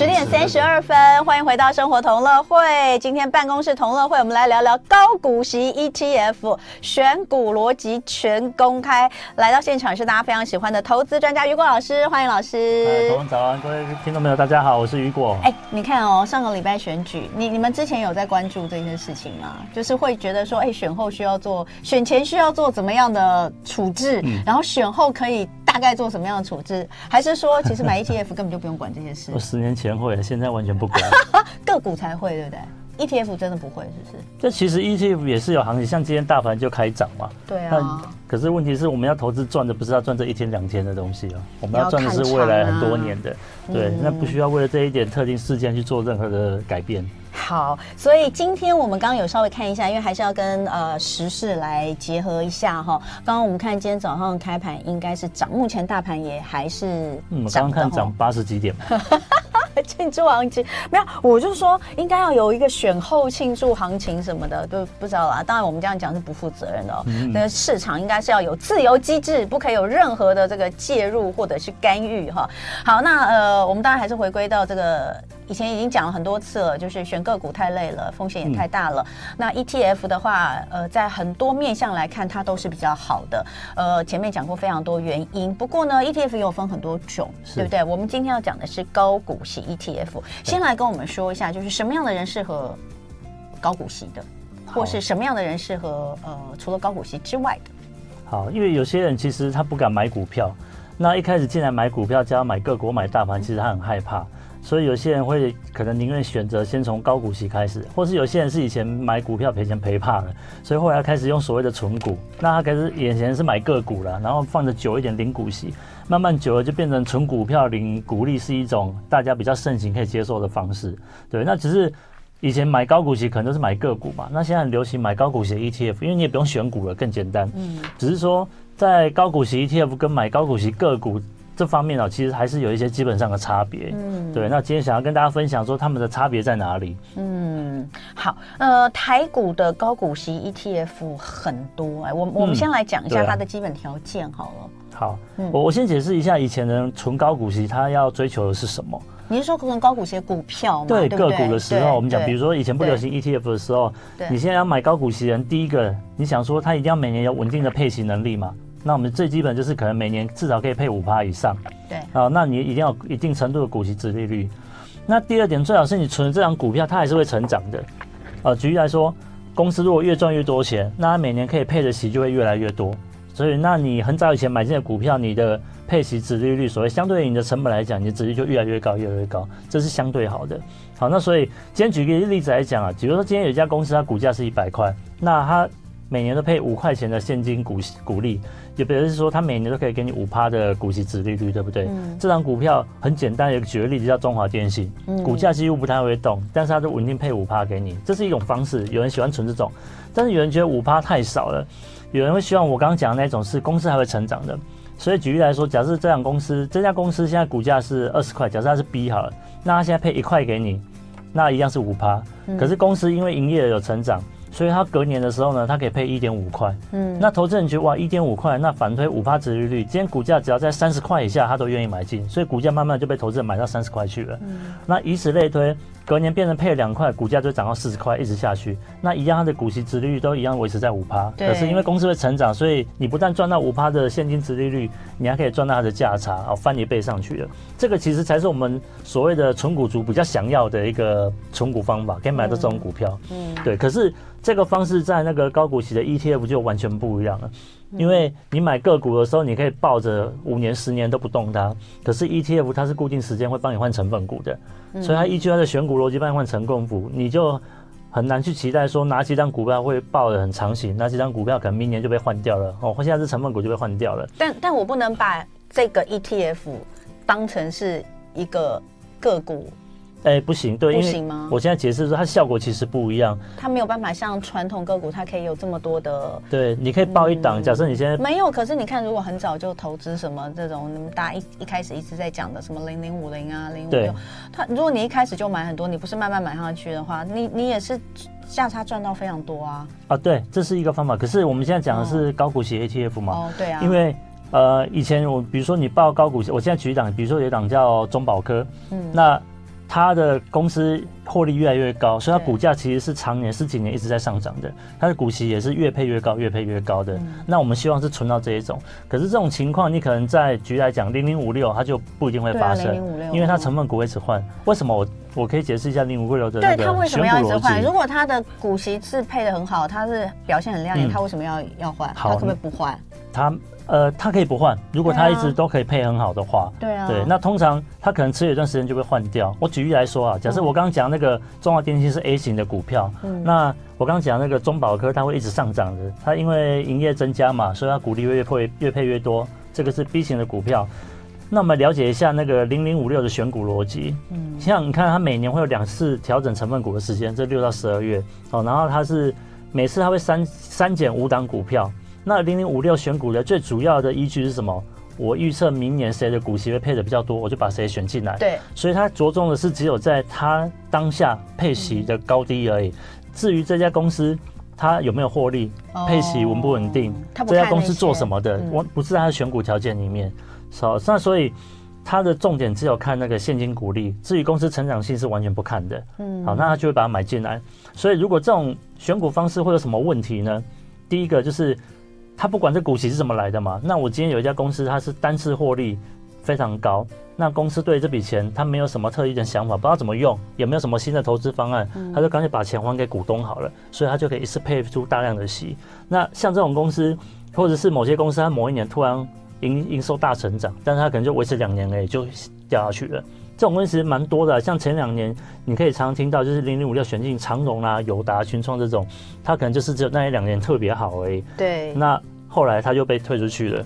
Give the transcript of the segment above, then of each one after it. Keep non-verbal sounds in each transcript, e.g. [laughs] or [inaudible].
十点三十二分，欢迎回到生活同乐会。今天办公室同乐会，我们来聊聊高股息 ETF 选股逻辑全公开。来到现场是大家非常喜欢的投资专家雨果老师，欢迎老师。早安，早安，各位听众朋友，大家好，我是雨果。哎，你看哦，上个礼拜选举，你你们之前有在关注这件事情吗？就是会觉得说，哎，选后需要做，选前需要做怎么样的处置，嗯、然后选后可以。大概做什么样的处置？还是说，其实买 ETF 根本就不用管这些事？[laughs] 我十年前会，现在完全不管。[laughs] 个股才会，对不对？ETF 真的不会，是不是？这其实 ETF 也是有行情，像今天大盘就开涨嘛。对啊。可是问题是我们要投资赚的不是要赚这一天两天的东西啊，我们要赚的是未来很多年的。对，嗯、那不需要为了这一点特定事件去做任何的改变。好，所以今天我们刚刚有稍微看一下，因为还是要跟呃时事来结合一下哈。刚刚我们看今天早上开盘应该是涨，目前大盘也还是嗯，我刚刚看涨八十几点。[laughs] [laughs] 庆祝行情没有，我就说应该要有一个选后庆祝行情什么的，都不知道啦。当然我们这样讲是不负责任的哦。那个市场应该是要有自由机制，不可以有任何的这个介入或者是干预哈。好，那呃，我们当然还是回归到这个。以前已经讲了很多次了，就是选个股太累了，风险也太大了。嗯、那 ETF 的话，呃，在很多面向来看，它都是比较好的。呃，前面讲过非常多原因。不过呢，ETF 也有分很多种，对不对？我们今天要讲的是高股息 ETF。先来跟我们说一下，就是什么样的人适合高股息的，或是什么样的人适合呃，除了高股息之外的。好，因为有些人其实他不敢买股票，那一开始进来买股票，加上买个股、买大盘，其实他很害怕。所以有些人会可能宁愿选择先从高股息开始，或是有些人是以前买股票赔钱赔怕了，所以后来开始用所谓的存股。那他开始眼前是买个股了，然后放着久一点领股息，慢慢久了就变成存股票领股利是一种大家比较盛行可以接受的方式。对，那只是以前买高股息可能都是买个股嘛，那现在很流行买高股息 ETF，因为你也不用选股了，更简单。嗯，只是说在高股息 ETF 跟买高股息个股。这方面呢，其实还是有一些基本上的差别。嗯，对。那今天想要跟大家分享说，他们的差别在哪里？嗯，好。呃，台股的高股息 ETF 很多哎，我我们先来讲一下它的基本条件好了。嗯啊、好，我我先解释一下，以前的纯高股息，它要追求的是什么？你是说纯高股息的股票吗？对，个股的时候，我们讲，比如说以前不流行 ETF 的时候，你现在要买高股息人，第一个你想说，它一定要每年有稳定的配息能力嘛？那我们最基本就是可能每年至少可以配五趴以上，对啊，那你一定要一定程度的股息殖利率。那第二点，最好是你存的这张股票它还是会成长的。呃，举例来说，公司如果越赚越多钱，那它每年可以配的息就会越来越多。所以，那你很早以前买进的股票，你的配息殖利率，所谓相对于你的成本来讲，你的殖利率就越来越高，越来越高，这是相对好的。好，那所以今天举个例子来讲啊，比如说今天有一家公司，它股价是一百块，那它每年都配五块钱的现金股息股利，也表示说它每年都可以给你五趴的股息值利率，对不对？嗯。这张股票很简单，有个举个例子叫中华电信，嗯，股价几乎不太会动，但是它就稳定配五趴给你，这是一种方式。有人喜欢存这种，但是有人觉得五趴太少了，有人会希望我刚刚讲的那种是公司还会成长的。所以举例来说，假设这家公司这家公司现在股价是二十块，假设它是 B 好了，那它现在配一块给你，那一样是五趴，可是公司因为营业额有成长。所以它隔年的时候呢，它可以配一点五块。嗯，那投资人觉得哇，一点五块，那反推五趴折利率，今天股价只要在三十块以下，他都愿意买进，所以股价慢慢就被投资人买到三十块去了。嗯，那以此类推，隔年变成配了两块，股价就涨到四十块，一直下去。那一样，它的股息殖利率都一样维持在五趴。可是因为公司会成长，所以你不但赚到五趴的现金殖利率，你还可以赚到它的价差，哦，翻一倍上去了。这个其实才是我们所谓的纯股族比较想要的一个存股方法，可以买到这种股票。嗯，对。可是。这个方式在那个高股息的 ETF 就完全不一样了，因为你买个股的时候，你可以抱着五年、十年都不动它，可是 ETF 它是固定时间会帮你换成分股的，所以它依据它的选股逻辑帮你换成分股，你就很难去期待说哪几张股票会抱得很长期，哪几张股票可能明年就被换掉了哦，或现在是成分股就被换掉了。但但我不能把这个 ETF 当成是一个个股。哎，不行，对，不行吗？我现在解释说，它效果其实不一样。它没有办法像传统个股，它可以有这么多的。对，你可以报一档。嗯、假设你现在没有，可是你看，如果很早就投资什么这种，你们大家一一开始一直在讲的什么零零五零啊，零五六，它如果你一开始就买很多，你不是慢慢买上去的话，你你也是价差赚到非常多啊。啊，对，这是一个方法。可是我们现在讲的是高股息 ETF 嘛？哦，对啊。因为呃，以前我比如说你报高股息，我现在举一档，比如说有一档叫中保科，嗯，那。它的公司获利越来越高，所以它股价其实是常年十几年一直在上涨的，它的股息也是越配越高，越配越高的。那我们希望是存到这一种，可是这种情况你可能在局来讲零零五六，它就不一定会发生，因为它成分股会一直换。为什么我我可以解释一下零零五六的那个选股逻辑？对，它为什么要一直换？如果它的股息是配的很好，它是表现很亮眼，它为什么要要换？它可不可以不换？它。呃，它可以不换，如果它一直都可以配很好的话，对啊，对，那通常它可能持有一段时间就会换掉。我举例来说啊，假设我刚刚讲那个中华电信是 A 型的股票，嗯，那我刚刚讲那个中保科它会一直上涨的，它因为营业增加嘛，所以它股利越配越配越多，这个是 B 型的股票。那我们了解一下那个零零五六的选股逻辑，嗯，像你看它每年会有两次调整成分股的时间，这六到十二月，哦，然后它是每次它会删删减五档股票。那零零五六选股的最主要的依据是什么？我预测明年谁的股息会配的比较多，我就把谁选进来。对，所以它着重的是只有在它当下配息的高低而已。嗯、至于这家公司它有没有获利，哦、配息稳不稳定，这家公司做什么的，我、嗯、不是它的选股条件里面。好，那所以它的重点只有看那个现金股利，至于公司成长性是完全不看的。嗯，好，那他就会把它买进来。所以如果这种选股方式会有什么问题呢？第一个就是。他不管这股息是怎么来的嘛，那我今天有一家公司，它是单次获利非常高，那公司对这笔钱他没有什么特异的想法，不知道怎么用，也没有什么新的投资方案，他就干脆把钱还给股东好了，所以他就可以一次配出大量的息。那像这种公司，或者是某些公司，它某一年突然营营收大成长，但是它可能就维持两年而已就掉下去了。这种公司其实蛮多的，像前两年你可以常常听到，就是零零五六选进长荣啊、友达、群创这种，它可能就是只有那一两年特别好而已。对。那后来它就被退出去了。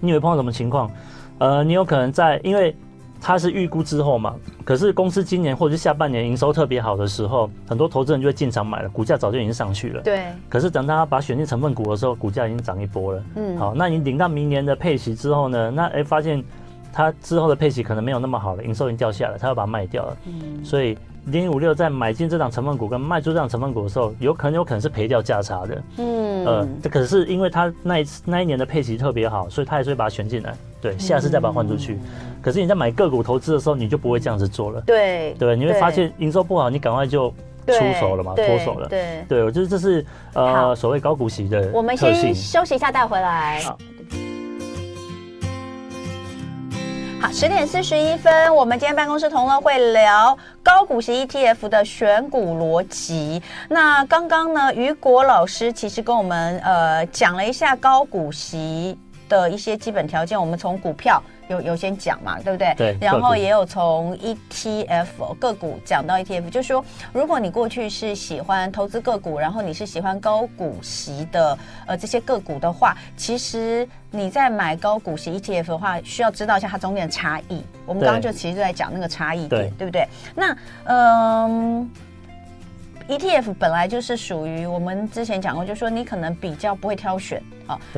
你会碰到什么情况？呃，你有可能在，因为它是预估之后嘛，可是公司今年或者是下半年营收特别好的时候，很多投资人就会进场买了，股价早就已经上去了。对。可是等他把选进成分股的时候，股价已经涨一波了。嗯。好，那你领到明年的配息之后呢？那哎，发现。它之后的配息可能没有那么好了，营收已经掉下来，它要把它卖掉了。嗯，所以零零五六在买进这档成分股跟卖出这档成分股的时候，有可能有可能是赔掉价差的。嗯，呃，这可是因为它那一次那一年的配息特别好，所以它还是会把它选进来。对，下次再把它换出去。嗯、可是你在买个股投资的时候，你就不会这样子做了。对，对，你会发现营收不好，你赶快就出手了嘛，脱手了。对，对，我觉得这是呃所谓高股息的。我们先休息一下，带回来。好，十点四十一分，我们今天办公室同乐会聊高股息 ETF 的选股逻辑。那刚刚呢，雨果老师其实跟我们呃讲了一下高股息的一些基本条件。我们从股票有有先讲嘛，对不对？对。然后也有从 ETF 个股讲到 ETF，就是说，如果你过去是喜欢投资个股，然后你是喜欢高股息的呃这些个股的话，其实。你在买高股息 ETF 的话，需要知道一下它中间的差异。我们刚刚就其实就在讲那个差异点，对，对不对？那嗯，ETF 本来就是属于我们之前讲过，就是说你可能比较不会挑选，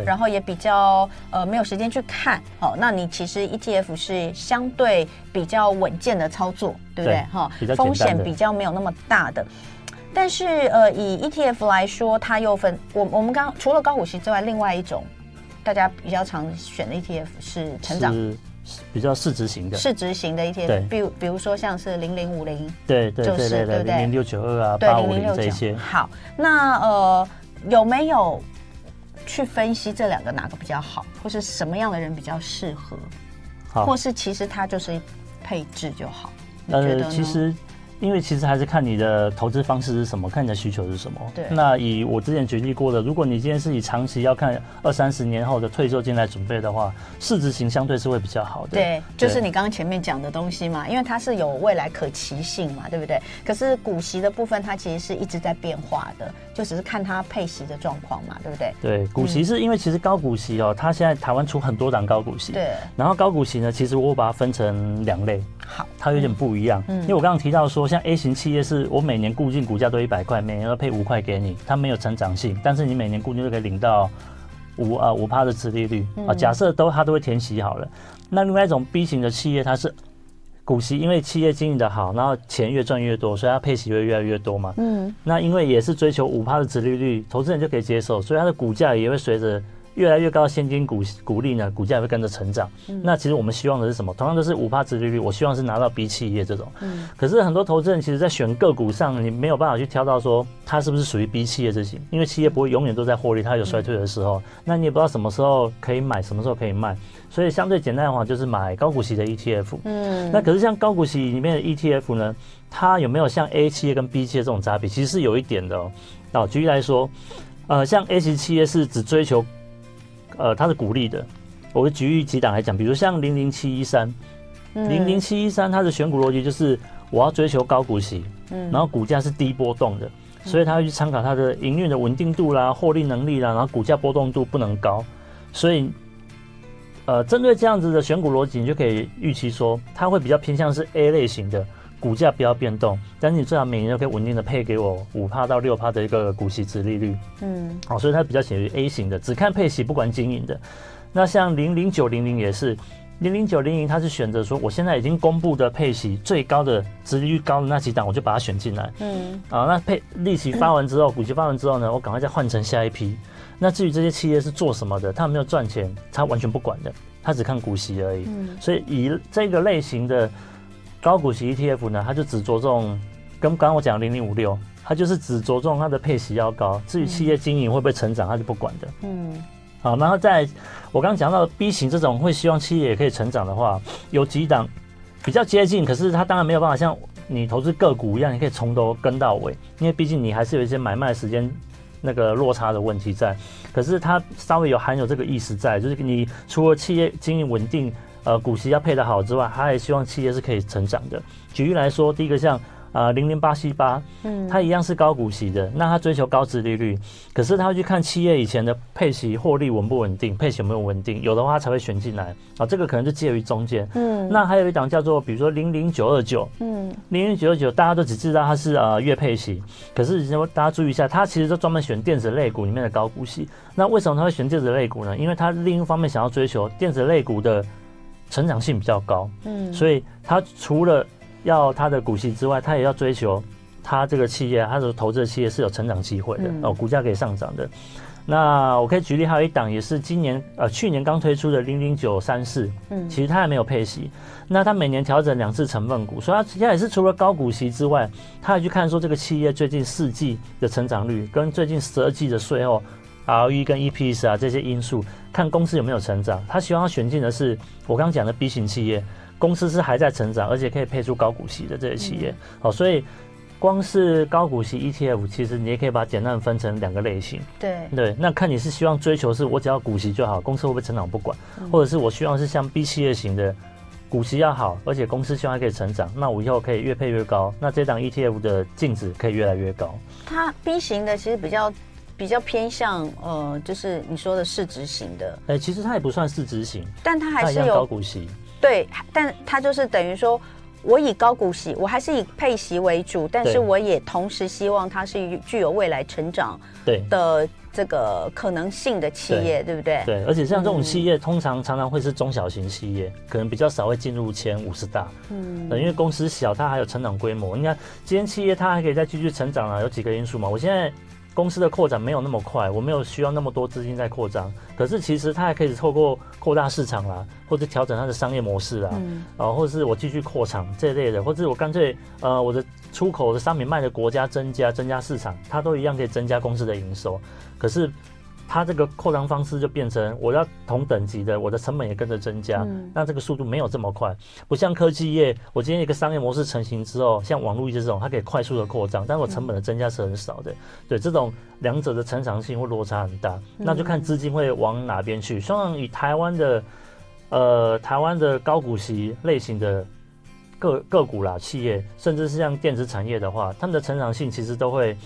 然后也比较呃没有时间去看，好，那你其实 ETF 是相对比较稳健的操作，对不对？哈，风险比较没有那么大的。但是呃，以 ETF 来说，它又分我我们刚刚除了高股息之外，另外一种。大家比较常选的 ETF 是成长，是比较市值型的，市值型的一些比如比如说像是零零五零，对对对对对，零零六九二啊，八五零这些。好，那呃有没有去分析这两个哪个比较好，或是什么样的人比较适合？好，或是其实它就是配置就好？你觉得呢？其实。因为其实还是看你的投资方式是什么，看你的需求是什么。对。那以我之前举例过的，如果你今天是以长期要看二三十年后的退休金来准备的话，市值型相对是会比较好的。对，就是你刚刚前面讲的东西嘛，因为它是有未来可期性嘛，对不对？可是股息的部分，它其实是一直在变化的，就只是看它配息的状况嘛，对不对？对，股息是因为其实高股息哦，它现在台湾出很多档高股息。对。然后高股息呢，其实我把它分成两类。好。它有点不一样。嗯。因为我刚刚提到说，像 A 型企业是。我每年固定股价都一百块，每年都配五块给你，它没有成长性，但是你每年固定就可以领到五啊五趴的殖利率啊。假设都它都会填息好了，那另外一种 B 型的企业，它是股息，因为企业经营的好，然后钱越赚越多，所以它配息会越来越多嘛。嗯，那因为也是追求五趴的殖利率，投资人就可以接受，所以它的股价也会随着越来越高的现金股股利呢，股价也会跟着成长。嗯、那其实我们希望的是什么？同样都是五趴殖利率，我希望是拿到 B 企业这种。嗯。可是很多投资人其实，在选个股上，你没有办法去挑到说它是不是属于 B 企业这些，因为企业不会永远都在获利，它有衰退的时候，嗯、那你也不知道什么时候可以买，什么时候可以卖。所以相对简单的话，就是买高股息的 ETF。嗯。那可是像高股息里面的 ETF 呢，它有没有像 A 企业跟 B 企业这种差别？其实是有一点的哦。哦，举例来说，呃，像 A 型企业是只追求。呃，它是鼓励的。我会举例几档来讲，比如像零零七一三，零零七一三，它的选股逻辑就是我要追求高股息，嗯，然后股价是低波动的，所以它会去参考它的营运的稳定度啦、获利能力啦，然后股价波动度不能高，所以，呃，针对这样子的选股逻辑，你就可以预期说，它会比较偏向是 A 类型的，股价不要变动，但是你最好每年都可以稳定的配给我五趴到六趴的一个股息值利率，嗯，哦，所以它比较属于 A 型的，只看配息不管经营的。那像零零九零零也是，零零九零零，它是选择说，我现在已经公布的配息最高的值利率高的那几档，我就把它选进来。嗯，啊，那配利息发完之后，股息发完之后呢，我赶快再换成下一批。那至于这些企业是做什么的，他没有赚钱，他完全不管的，他只看股息而已。嗯，所以以这个类型的高股息 ETF 呢，它就只着重跟刚刚我讲零零五六，它就是只着重它的配息要高，至于企业经营会不会成长，它就不管的。嗯。好，然后在我刚刚讲到 B 型这种会希望企业也可以成长的话，有几档比较接近，可是它当然没有办法像你投资个股一样，你可以从头跟到尾，因为毕竟你还是有一些买卖时间那个落差的问题在。可是它稍微有含有这个意思在，就是你除了企业经营稳定，呃，股息要配得好之外，他也希望企业是可以成长的。举例来说，第一个像。啊，零零八七八，嗯，它一样是高股息的，那它追求高值利率，可是它会去看企业以前的配息获利稳不稳定，配息有没有稳定，有的话才会选进来，啊，这个可能就介于中间，嗯，那还有一档叫做，比如说零零九二九，嗯，零零九二九大家都只知道它是呃月配息，可是大家注意一下，它其实就专门选电子类股里面的高股息，那为什么它会选电子类股呢？因为它另一方面想要追求电子类股的成长性比较高，嗯，所以他除了要他的股息之外，他也要追求他这个企业，他的投资的企业是有成长机会的、嗯、哦，股价可以上涨的。那我可以举例，还有一档也是今年呃去年刚推出的零零九三四，嗯，其实它还没有配息。那它每年调整两次成分股，所以它现在也是除了高股息之外，它还去看说这个企业最近四季的成长率跟最近十二季的税后 ROE 跟 EPS 啊这些因素，看公司有没有成长。他希望他选进的是我刚刚讲的 B 型企业。公司是还在成长，而且可以配出高股息的这些企业，好、嗯，所以光是高股息 ETF，其实你也可以把它简单分成两个类型。对对，那看你是希望追求是我只要股息就好，公司会不会成长不管，嗯、或者是我希望是像 B 企业型的股息要好，而且公司希望还可以成长，那我以后可以越配越高，那这档 ETF 的净值可以越来越高。它 B 型的其实比较比较偏向呃，就是你说的市值型的。哎、欸，其实它也不算市值型，但它还是有高股息。对，但它就是等于说，我以高股息，我还是以配息为主，但是我也同时希望它是具有未来成长对的这个可能性的企业，对，对不对？对，而且像这种企业，通常常常会是中小型企业，嗯、可能比较少会进入前五十大。嗯，因为公司小，它还有成长规模。你看，今天企业它还可以再继续成长啊，有几个因素嘛？我现在。公司的扩展没有那么快，我没有需要那么多资金在扩张。可是其实它还可以透过扩大市场啦，或者调整它的商业模式啦，嗯、啊，或者是我继续扩厂这一类的，或者我干脆呃我的出口的商品卖的国家增加，增加市场，它都一样可以增加公司的营收。可是。它这个扩张方式就变成我要同等级的，我的成本也跟着增加，嗯、那这个速度没有这么快，不像科技业，我今天一个商业模式成型之后，像网络这种，它可以快速的扩张，但是我成本的增加是很少的。嗯、对，这种两者的成长性会落差很大，嗯、那就看资金会往哪边去。像以台湾的，呃，台湾的高股息类型的个个股啦，企业，甚至是像电子产业的话，他们的成长性其实都会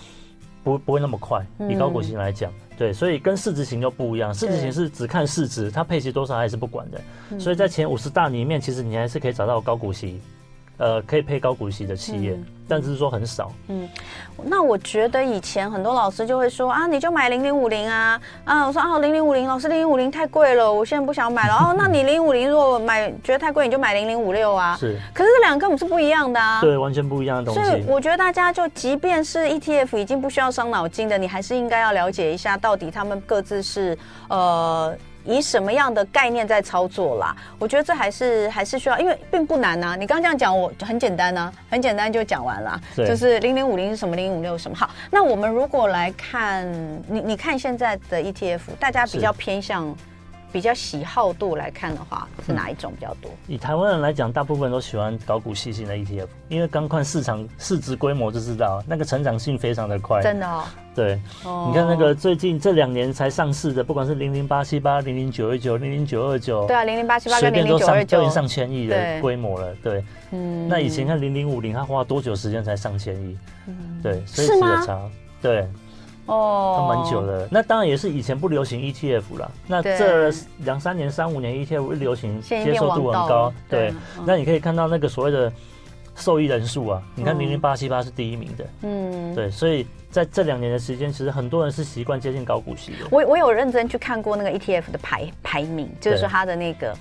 不不会那么快，以高股息来讲。嗯对，所以跟市值型就不一样。市值型是只看市值，它配息多少还是不管的。所以在前五十大里面，其实你还是可以找到高股息呃可以配高股息的企业，嗯、但只是说很少。嗯，那我觉得以前很多老师就会说啊，你就买零零五零啊啊，我说啊零零五零，老师零零五零太贵了，我现在不想买了。[laughs] 哦，那你零零五零如果买觉得太贵，你就买零零五六啊。是，可是这两个根本是不一样的啊。对，完全不一样的东西。所以我觉得大家就即便是 ETF 已经不需要伤脑筋的，你还是应该要了解一下到底他们各自是呃。以什么样的概念在操作啦？我觉得这还是还是需要，因为并不难呐、啊。你刚刚这样讲，我很简单呐、啊，很简单就讲完了。就是零零五零是什么，零零五六什么。好，那我们如果来看，你你看现在的 ETF，大家比较偏向。比较喜好度来看的话，是哪一种比较多？嗯、以台湾人来讲，大部分都喜欢搞股息型的 ETF，因为刚看市场市值规模就知道，那个成长性非常的快。真的哦。对，哦、你看那个最近这两年才上市的，不管是零零八七八、零零九一九、零零九二九，对啊，零零八七八跟零零九二九，都已经上千亿的规模了。对，嗯。那以前看零零五零，它花多久时间才上千亿？嗯，对，所以是的差。吗对。哦，它蛮久的，那当然也是以前不流行 ETF 了。那这两三年、三五年 ETF 一流行，接受度很高。对，那你可以看到那个所谓的受益人数啊，你看零零八七八是第一名的。嗯，对，所以在这两年的时间，其实很多人是习惯接近高股息的。我我有认真去看过那个 ETF 的排排名，就是说它的那个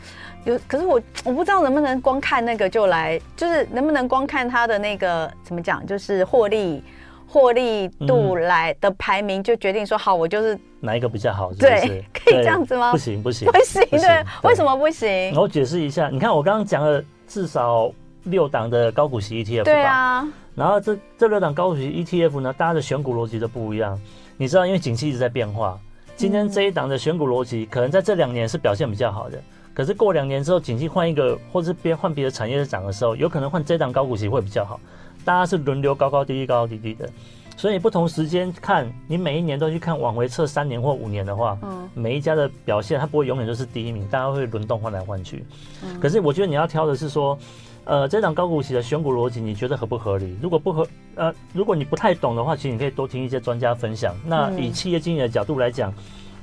有，可是我我不知道能不能光看那个就来，就是能不能光看它的那个怎么讲，就是获利。获利度来的排名就决定说好，我就是哪一个比较好，对，可以这样子吗？不行不行不行，对，为什么不行？我解释一下，你看我刚刚讲了至少六档的高股息 ETF，对啊，然后这这六档高股息 ETF 呢，大家的选股逻辑都不一样。你知道，因为景气一直在变化，今天这一档的选股逻辑可能在这两年是表现比较好的，可是过两年之后，景气换一个，或是别换别的产业在涨的时候，有可能换这档高股息会比较好。大家是轮流高高低低高高低低的，所以不同时间看，你每一年都去看往回测三年或五年的话，嗯，每一家的表现它不会永远都是第一名，大家会轮动换来换去。嗯，可是我觉得你要挑的是说，呃，这档高股息的选股逻辑，你觉得合不合理？如果不合，呃，如果你不太懂的话，其实你可以多听一些专家分享。那以企业经营的角度来讲，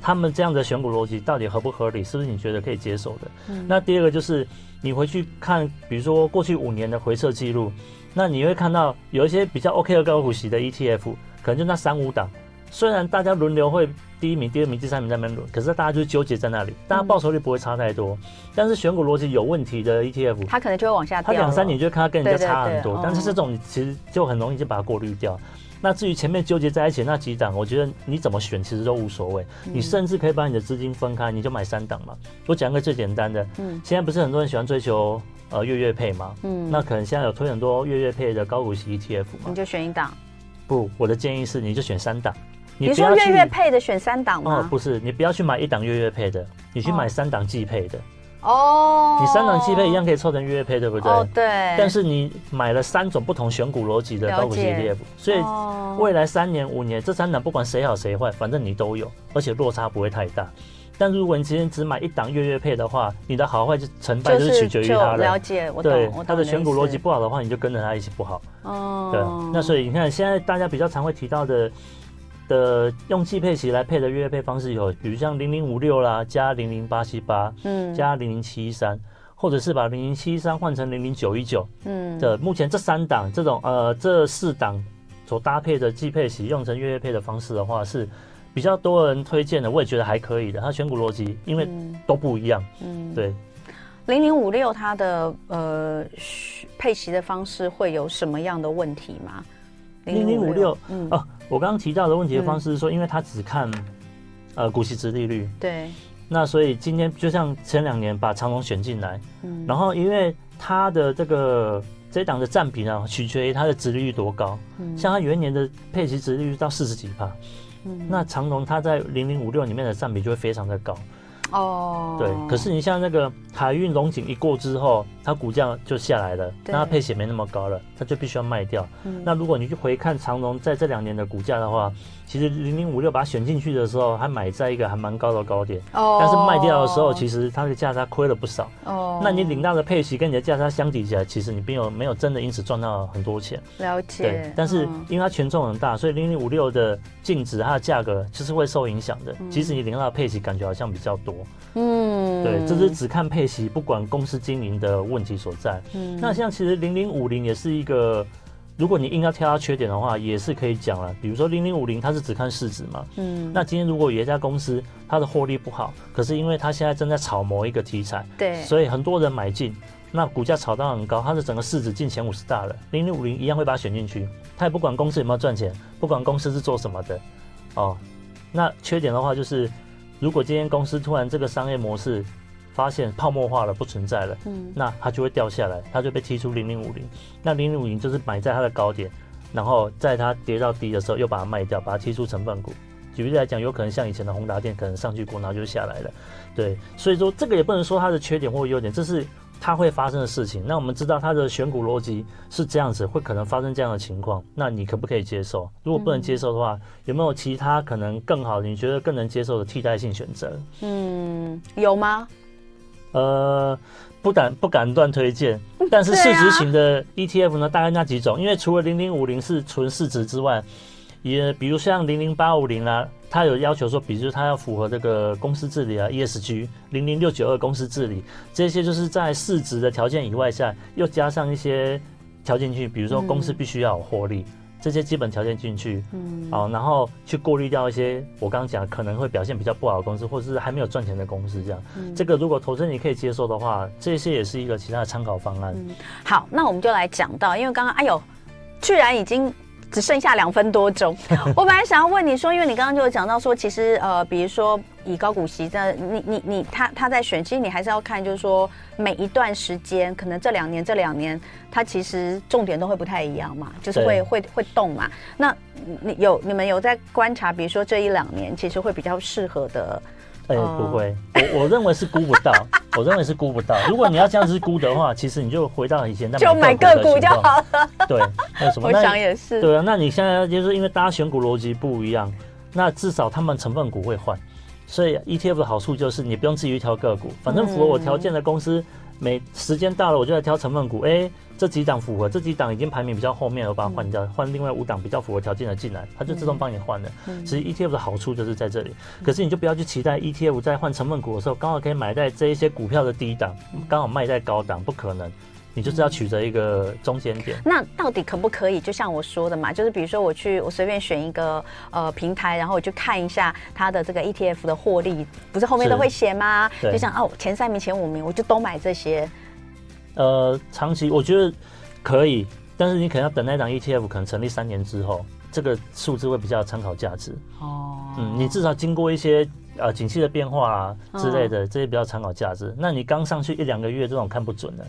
他们这样的选股逻辑到底合不合理？是不是你觉得可以接受的？嗯，那第二个就是你回去看，比如说过去五年的回撤记录。那你会看到有一些比较 OK 的高股息的 ETF，可能就那三五档，虽然大家轮流会第一名、第二名、第三名在那边轮，可是大家就纠结在那里，大家报酬率不会差太多。嗯、但是选股逻辑有问题的 ETF，它可能就会往下掉。它两三年就会看它跟人家差很多，对对对，但是这种其实就很容易就把它过滤掉。嗯、那至于前面纠结在一起那几档，我觉得你怎么选其实都无所谓，嗯、你甚至可以把你的资金分开，你就买三档嘛。我讲个最简单的，嗯，现在不是很多人喜欢追求。呃，月月配嘛，嗯，那可能现在有推很多月月配的高股息 ETF 嘛，你就选一档。不，我的建议是，你就选三档。你说月月配的选三档吗？哦，不是，你不要去买一档月月配的，你去买三档季配的。哦。你三档季配一样可以凑成月月配，对不对？哦，对。但是你买了三种不同选股逻辑的高股息 ETF，所以未来三年、五年这三档不管谁好谁坏，反正你都有，而且落差不会太大。但如果你今天只买一档月月配的话，你的好坏就成败就是取决于它了。了解，我懂。对，它的选股逻辑不好的话，你就跟着它一起不好。哦。对。那所以你看，现在大家比较常会提到的的用季配息来配的月月配方式有，比如像零零五六啦，加零零八七八，嗯，加零零七一三，或者是把零零七一三换成零零九一九，嗯，的目前这三档这种呃这四档所搭配的季配息用成月月配的方式的话是。比较多人推荐的，我也觉得还可以的。它选股逻辑，因为都不一样。嗯，对。零零五六它的呃配息的方式会有什么样的问题吗？零零五六，嗯，哦，我刚刚提到的问题的方式是说，因为它只看呃股息殖利率。对。那所以今天就像前两年把长隆选进来，嗯，然后因为它的这个这档的占比呢，取决于它的值利率多高。嗯。像它元年的配息值利率到四十几那长荣它在零零五六里面的占比就会非常的高。哦，对，可是你像那个海运龙井一过之后，它股价就下来了，那它配息没那么高了，它就必须要卖掉。嗯、那如果你去回看长隆在这两年的股价的话，其实零零五六把它选进去的时候，还买在一个还蛮高的高点。哦，但是卖掉的时候，其实它的价差亏了不少。哦，那你领到的配息跟你的价差相比起来，其实你并没有没有真的因此赚到很多钱。了解。对，但是因为它权重很大，所以零零五六的净值它的价格其实会受影响的。即使你领到的配息感觉好像比较多。嗯，对，这是只看配息，不管公司经营的问题所在。嗯，那像其实零零五零也是一个，如果你硬要挑它缺点的话，也是可以讲了。比如说零零五零，它是只看市值嘛。嗯，那今天如果有一家公司它的获利不好，可是因为它现在正在炒某一个题材，对，所以很多人买进，那股价炒到很高，它的整个市值进前五十大了，零零五零一样会把它选进去。它也不管公司有没有赚钱，不管公司是做什么的，哦，那缺点的话就是。如果今天公司突然这个商业模式发现泡沫化了，不存在了，嗯，那它就会掉下来，它就被踢出零零五零。那零零五零就是买在它的高点，然后在它跌到低的时候又把它卖掉，把它踢出成分股。举例来讲，有可能像以前的宏达电，可能上去过，然后就下来了。对，所以说这个也不能说它的缺点或优点，这是。它会发生的事情，那我们知道它的选股逻辑是这样子，会可能发生这样的情况，那你可不可以接受？如果不能接受的话，有没有其他可能更好，你觉得更能接受的替代性选择？嗯，有吗？呃，不敢不敢断推荐，[laughs] 但是市值型的 ETF 呢，大概那几种，因为除了零零五零是纯市值之外。也比如像零零八五零啊，它有要求说，比如它要符合这个公司治理啊，ESG 零零六九二公司治理，这些就是在市值的条件以外下，又加上一些条件进去，比如说公司必须要有获利，嗯、这些基本条件进去，嗯，好，然后去过滤掉一些我刚刚讲可能会表现比较不好的公司，或者是还没有赚钱的公司，这样，嗯、这个如果投资你可以接受的话，这些也是一个其他的参考方案。嗯、好，那我们就来讲到，因为刚刚哎呦，居然已经。只剩下两分多钟，[laughs] 我本来想要问你说，因为你刚刚就有讲到说，其实呃，比如说以高股息的，你你你他他在选，其实你还是要看，就是说每一段时间，可能这两年这两年，它其实重点都会不太一样嘛，就是会对会会动嘛。那你有你们有在观察，比如说这一两年，其实会比较适合的。哎，不会，我我认为是估不到，我认为是估不到。如果你要这样子估的话，其实你就回到以前那就买个股就好了。对，那什么？我想也是。对啊，那你现在就是因为大家选股逻辑不一样，那至少他们成分股会换，所以 ETF 的好处就是你不用自己去挑个股，反正符合我条件的公司，每时间到了我就来挑成分股。哎。这几档符合，这几档已经排名比较后面，我把它换掉，换另外五档比较符合条件的进来，它就自动帮你换了。其实 ETF 的好处就是在这里，可是你就不要去期待 ETF 在换成分股的时候，刚好可以买在这一些股票的低档，刚好卖在高档，不可能。你就是要取得一个中间点。那到底可不可以？就像我说的嘛，就是比如说我去，我随便选一个呃平台，然后我就看一下它的这个 ETF 的获利，不是后面都会写吗？就像哦前三名、前五名，我就都买这些。呃，长期我觉得可以，但是你可能要等那档 ETF 可能成立三年之后，这个数字会比较有参考价值。哦，嗯，你至少经过一些呃景气的变化啊之类的，这些比较参考价值。那你刚上去一两个月，这种看不准的。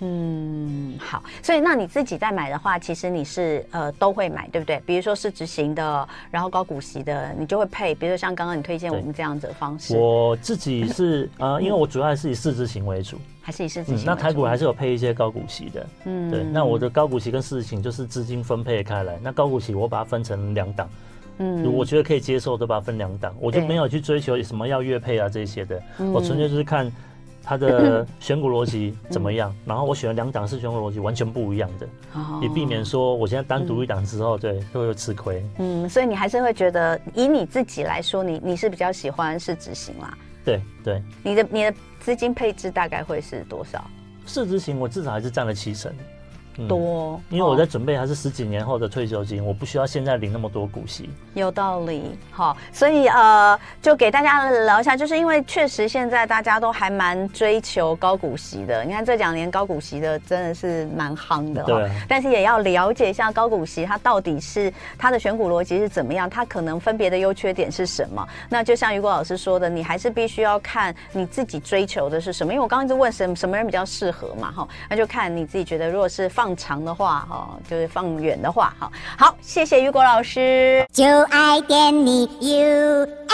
嗯，好，所以那你自己在买的话，其实你是呃都会买，对不对？比如说市值型的，然后高股息的，你就会配。比如说像刚刚你推荐我们这样子的方式。我自己是呃，因为我主要还是以市值型为主，还是以市值型、嗯。那台股还是有配一些高股息的，嗯，对。那我的高股息跟市值型就是资金分配开来。那高股息我把它分成两档，嗯，我觉得可以接受，都把它分两档，我就没有去追求什么要月配啊这些的，嗯、我纯粹就是看。它的 [laughs] 选股逻辑怎么样？然后我选了两档是选股逻辑完全不一样的，也避免说我现在单独一档之后，对，会有吃亏。嗯，所以你还是会觉得，以你自己来说，你你是比较喜欢市值型啦？对对。你的你的资金配置大概会是多少？市值型我至少还是占了七成。多，因为我在准备还是十几年后的退休金，我不需要现在领那么多股息。有道理，好，所以呃，就给大家聊一下，就是因为确实现在大家都还蛮追求高股息的。你看这两年高股息的真的是蛮夯的，对。但是也要了解一下高股息它到底是它的选股逻辑是怎么样，它可能分别的优缺点是什么。那就像雨果老师说的，你还是必须要看你自己追求的是什么。因为我刚刚一直问什么什么人比较适合嘛，哈，那就看你自己觉得，如果是放。放长的话，哈，就是放远的话，哈，好，谢谢雨果老师，就爱点你 UFO。